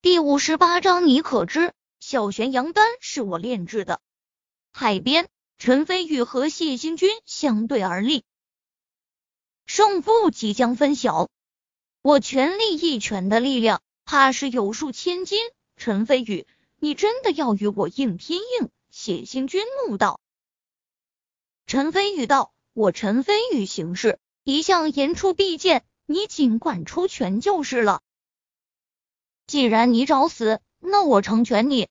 第五十八章，你可知小玄阳丹是我炼制的？海边，陈飞宇和谢星君相对而立，胜负即将分晓。我全力一拳的力量，怕是有数千斤。陈飞宇，你真的要与我硬拼硬？谢星君怒道。陈飞宇道：“我陈飞宇行事一向言出必践，你尽管出拳就是了。”既然你找死，那我成全你。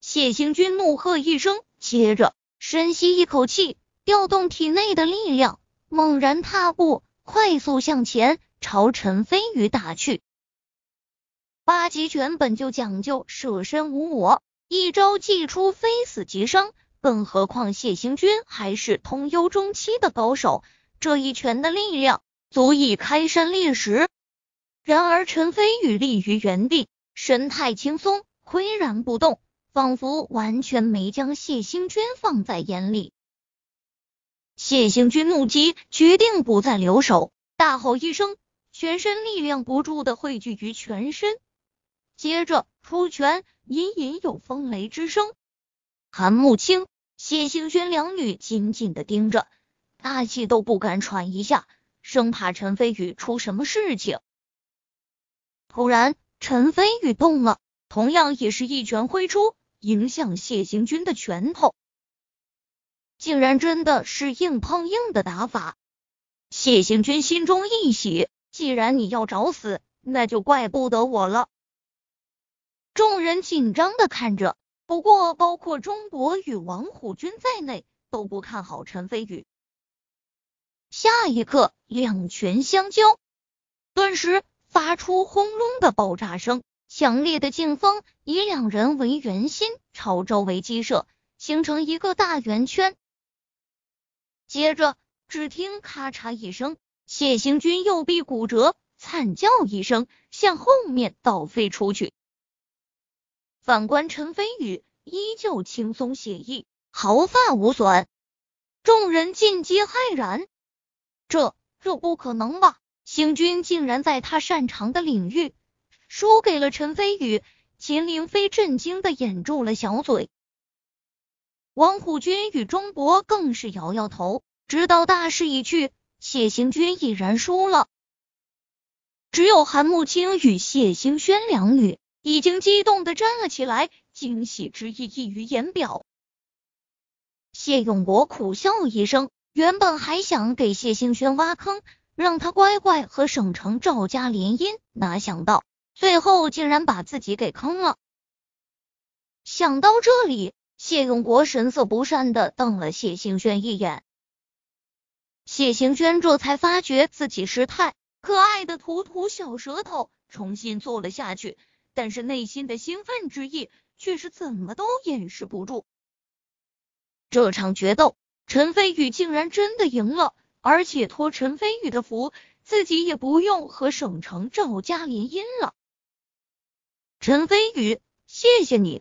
谢行军怒喝一声，接着深吸一口气，调动体内的力量，猛然踏步，快速向前，朝陈飞宇打去。八极拳本就讲究舍身无我，一招既出，非死即伤。更何况谢行军还是通幽中期的高手，这一拳的力量足以开山裂石。然而，陈飞宇立于原地，神态轻松，岿然不动，仿佛完全没将谢星君放在眼里。谢星君怒极，决定不再留手，大吼一声，全身力量不住的汇聚于全身，接着出拳，隐隐有风雷之声。韩慕清、谢星轩两女紧紧的盯着，大气都不敢喘一下，生怕陈飞宇出什么事情。突然，陈飞宇动了，同样也是一拳挥出，迎向谢行军的拳头，竟然真的是硬碰硬的打法。谢行军心中一喜，既然你要找死，那就怪不得我了。众人紧张的看着，不过包括钟博与王虎军在内，都不看好陈飞宇。下一刻，两拳相交，顿时。发出轰隆的爆炸声，强烈的劲风以两人为圆心，朝周围激射，形成一个大圆圈。接着，只听咔嚓一声，谢行军右臂骨折，惨叫一声，向后面倒飞出去。反观陈飞宇，依旧轻松写意，毫发无损。众人尽皆骇然，这这不可能吧？星君竟然在他擅长的领域输给了陈飞宇，秦凌飞震惊的掩住了小嘴。王虎军与钟博更是摇摇头，知道大势已去，谢行军已然输了。只有韩慕清与谢星轩两女已经激动的站了起来，惊喜之意溢于言表。谢永国苦笑一声，原本还想给谢星轩挖坑。让他乖乖和省城赵家联姻，哪想到最后竟然把自己给坑了。想到这里，谢永国神色不善的瞪了谢行轩一眼。谢行轩这才发觉自己失态，可爱的吐吐小舌头，重新坐了下去。但是内心的兴奋之意却是怎么都掩饰不住。这场决斗，陈飞宇竟然真的赢了。而且托陈飞宇的福，自己也不用和省城赵家联姻了。陈飞宇，谢谢你。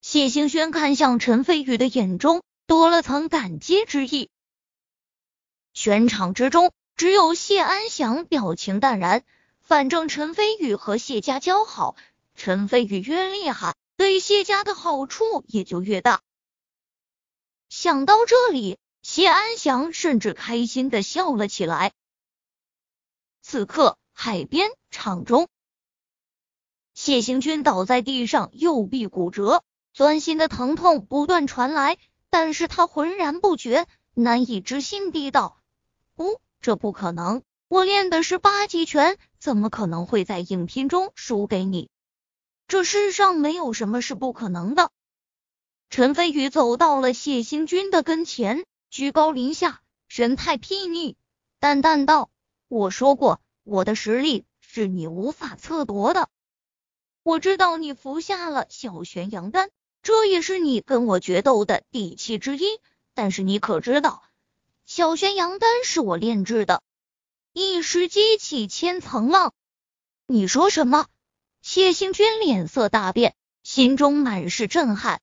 谢兴轩看向陈飞宇的眼中多了层感激之意。全场之中，只有谢安祥表情淡然。反正陈飞宇和谢家交好，陈飞宇越厉害，对谢家的好处也就越大。想到这里。谢安祥甚至开心的笑了起来。此刻，海边场中，谢行军倒在地上，右臂骨折，钻心的疼痛不断传来，但是他浑然不觉，难以置信地道：“不，这不可能！我练的是八极拳，怎么可能会在影拼中输给你？这世上没有什么是不可能的。”陈飞宇走到了谢行军的跟前。居高临下，神态睥睨，淡淡道：“我说过，我的实力是你无法测夺的。我知道你服下了小玄阳丹，这也是你跟我决斗的底气之一。但是你可知道，小玄阳丹是我炼制的？”一时激起千层浪。你说什么？谢星君脸色大变，心中满是震撼。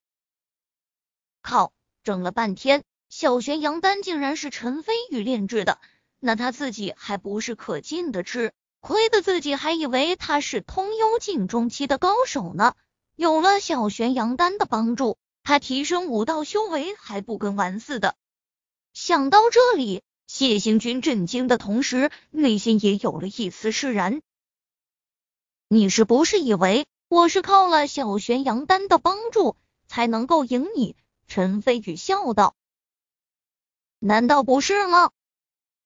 靠，整了半天。小玄阳丹竟然是陈飞宇炼制的，那他自己还不是可劲的吃？亏得自己还以为他是通幽境中期的高手呢。有了小玄阳丹的帮助，他提升武道修为还不跟玩似的。想到这里，谢行军震惊的同时，内心也有了一丝释然。你是不是以为我是靠了小玄阳丹的帮助才能够赢你？陈飞宇笑道：“难道不是吗？”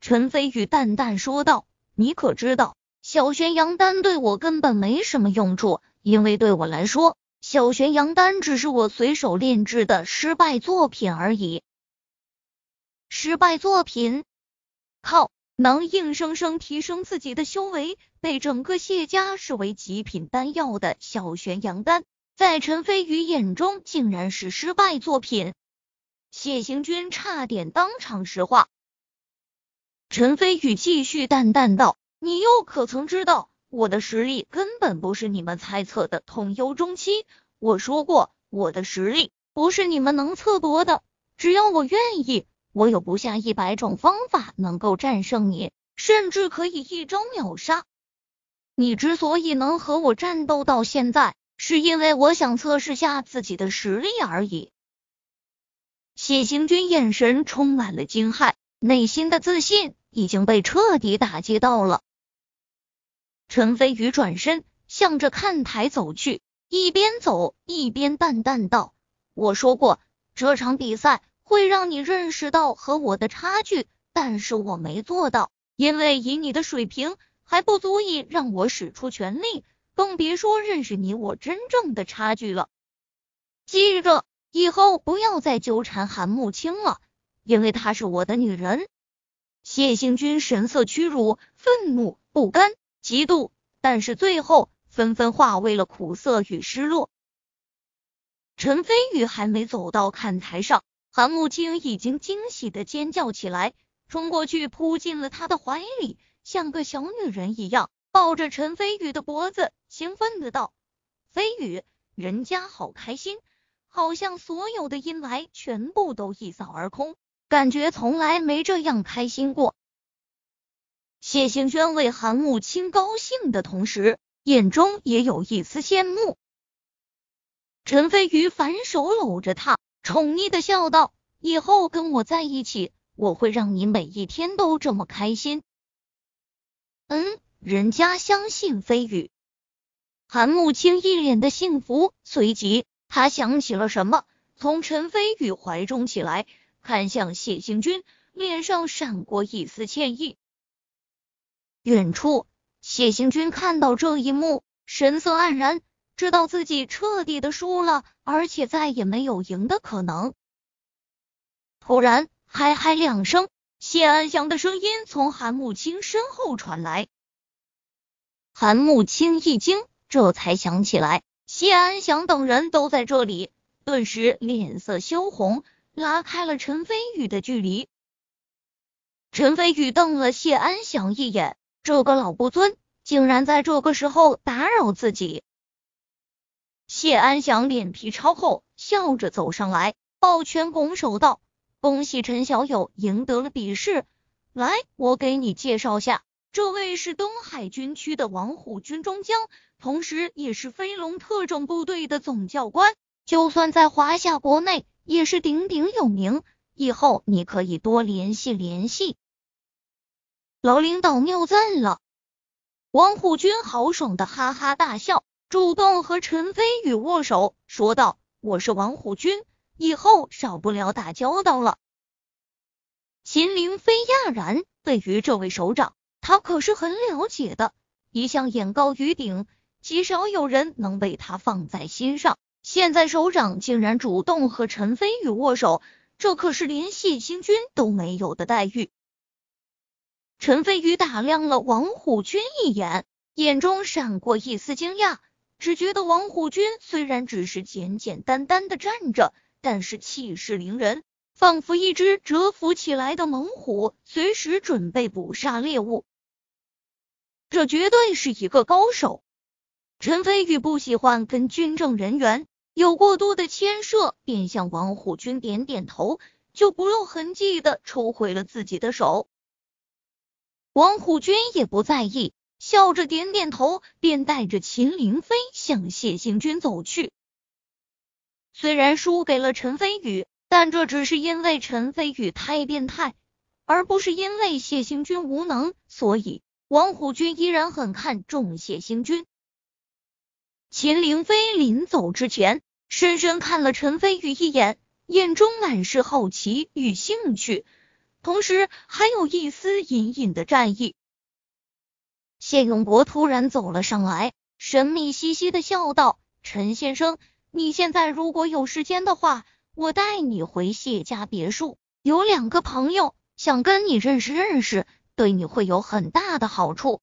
陈飞宇淡淡说道：“你可知道，小玄阳丹对我根本没什么用处，因为对我来说，小玄阳丹只是我随手炼制的失败作品而已。失败作品，靠！能硬生生提升自己的修为，被整个谢家视为极品丹药的小玄阳丹。”在陈飞宇眼中，竟然是失败作品。谢行军差点当场石化。陈飞宇继续淡淡道：“你又可曾知道，我的实力根本不是你们猜测的通幽中期。我说过，我的实力不是你们能测夺的。只要我愿意，我有不下一百种方法能够战胜你，甚至可以一招秒杀。你之所以能和我战斗到现在。”是因为我想测试下自己的实力而已。谢行军眼神充满了惊骇，内心的自信已经被彻底打击到了。陈飞宇转身向着看台走去，一边走一边淡淡道：“我说过，这场比赛会让你认识到和我的差距，但是我没做到，因为以你的水平还不足以让我使出全力。”更别说认识你我真正的差距了。记着，以后不要再纠缠韩慕清了，因为她是我的女人。谢行军神色屈辱、愤怒、不甘、嫉妒，但是最后纷纷化为了苦涩与失落。陈飞宇还没走到看台上，韩慕清已经惊喜的尖叫起来，冲过去扑进了他的怀里，像个小女人一样。抱着陈飞宇的脖子，兴奋的道：“飞宇，人家好开心，好像所有的阴霾全部都一扫而空，感觉从来没这样开心过。”谢兴轩为韩慕清高兴的同时，眼中也有一丝羡慕。陈飞宇反手搂着他，宠溺的笑道：“以后跟我在一起，我会让你每一天都这么开心。”嗯。人家相信飞宇，韩慕清一脸的幸福，随即他想起了什么，从陈飞宇怀中起来，看向谢行军，脸上闪过一丝歉意。远处，谢行军看到这一幕，神色黯然，知道自己彻底的输了，而且再也没有赢的可能。突然，嗨嗨两声，谢安祥的声音从韩慕清身后传来。韩慕清一惊，这才想起来谢安祥等人都在这里，顿时脸色羞红，拉开了陈飞宇的距离。陈飞宇瞪了谢安祥一眼，这个老不尊竟然在这个时候打扰自己。谢安祥脸皮超厚，笑着走上来，抱拳拱手道：“恭喜陈小友赢得了比试，来，我给你介绍下。”这位是东海军区的王虎军中将，同时也是飞龙特种部队的总教官，就算在华夏国内也是鼎鼎有名。以后你可以多联系联系。老领导谬赞了。王虎军豪爽的哈哈大笑，主动和陈飞宇握手，说道：“我是王虎军，以后少不了打交道了。”秦凌飞讶然，对于这位首长。他可是很了解的，一向眼高于顶，极少有人能被他放在心上。现在首长竟然主动和陈飞宇握手，这可是连谢星军都没有的待遇。陈飞宇打量了王虎军一眼，眼中闪过一丝惊讶，只觉得王虎军虽然只是简简单单的站着，但是气势凌人，仿佛一只蛰伏起来的猛虎，随时准备捕杀猎物。这绝对是一个高手。陈飞宇不喜欢跟军政人员有过多的牵涉，便向王虎军点点头，就不露痕迹的抽回了自己的手。王虎军也不在意，笑着点点头，便带着秦凌飞向谢行军走去。虽然输给了陈飞宇，但这只是因为陈飞宇太变态，而不是因为谢行军无能。所以王虎军依然很看重谢星军。秦凌飞临走之前，深深看了陈飞宇一眼，眼中满是好奇与兴趣，同时还有一丝隐隐的战意。谢永国突然走了上来，神秘兮兮的笑道：“陈先生。”你现在如果有时间的话，我带你回谢家别墅，有两个朋友想跟你认识认识，对你会有很大的好处。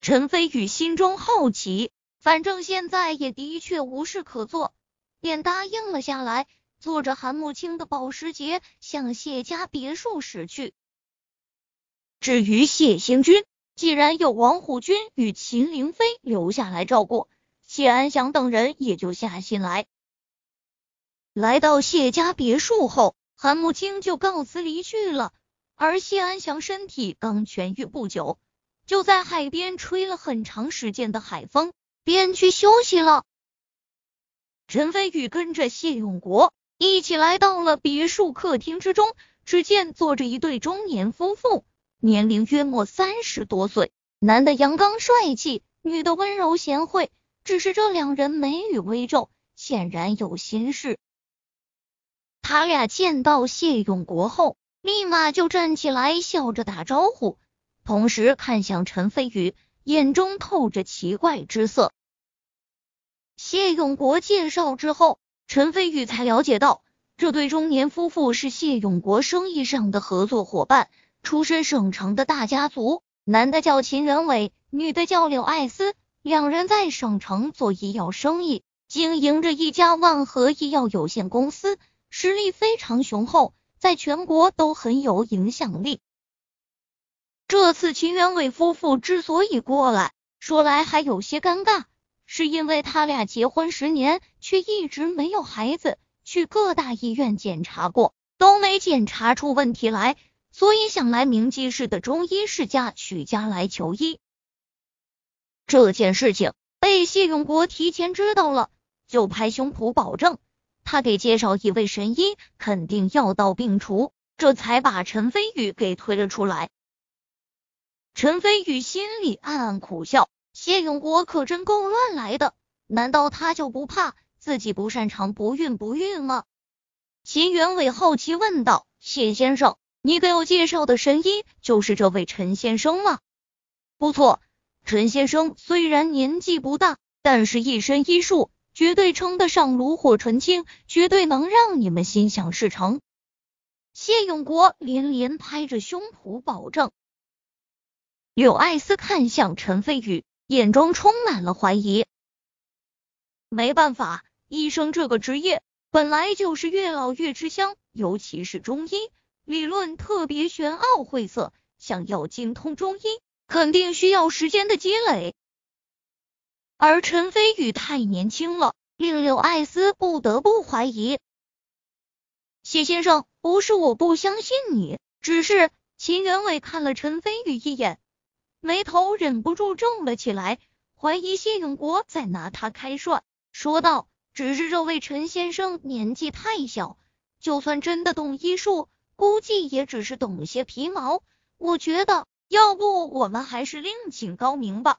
陈飞宇心中好奇，反正现在也的确无事可做，便答应了下来，坐着韩慕清的保时捷向谢家别墅驶去。至于谢行军，既然有王虎军与秦凌飞留下来照顾。谢安祥等人也就下心来。来到谢家别墅后，韩慕清就告辞离去了。而谢安祥身体刚痊愈不久，就在海边吹了很长时间的海风，便去休息了。陈飞宇跟着谢永国一起来到了别墅客厅之中，只见坐着一对中年夫妇，年龄约莫三十多岁，男的阳刚帅气，女的温柔贤惠。只是这两人眉宇微皱，显然有心事。他俩见到谢永国后，立马就站起来，笑着打招呼，同时看向陈飞宇，眼中透着奇怪之色。谢永国介绍之后，陈飞宇才了解到，这对中年夫妇是谢永国生意上的合作伙伴，出身省城的大家族，男的叫秦仁伟，女的叫柳爱思。两人在省城做医药生意，经营着一家万和医药有限公司，实力非常雄厚，在全国都很有影响力。这次秦元伟夫妇之所以过来，说来还有些尴尬，是因为他俩结婚十年，却一直没有孩子，去各大医院检查过，都没检查出问题来，所以想来明记市的中医世家许家来求医。这件事情被谢永国提前知道了，就拍胸脯保证，他给介绍一位神医，肯定药到病除，这才把陈飞宇给推了出来。陈飞宇心里暗暗苦笑，谢永国可真够乱来的，难道他就不怕自己不擅长不孕不育吗？秦元伟好奇问道：“谢先生，你给我介绍的神医就是这位陈先生吗？”不错。陈先生虽然年纪不大，但是一身医术绝对称得上炉火纯青，绝对能让你们心想事成。谢永国连连拍着胸脯保证。柳艾斯看向陈飞宇，眼中充满了怀疑。没办法，医生这个职业本来就是越老越吃香，尤其是中医，理论特别玄奥晦涩，想要精通中医。肯定需要时间的积累，而陈飞宇太年轻了，令柳艾斯不得不怀疑。谢先生，不是我不相信你，只是秦元伟看了陈飞宇一眼，眉头忍不住皱了起来，怀疑谢永国在拿他开涮，说道：“只是这位陈先生年纪太小，就算真的懂医术，估计也只是懂些皮毛。我觉得。”要不我们还是另请高明吧。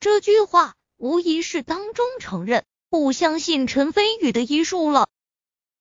这句话无疑是当中承认不相信陈飞宇的医术了。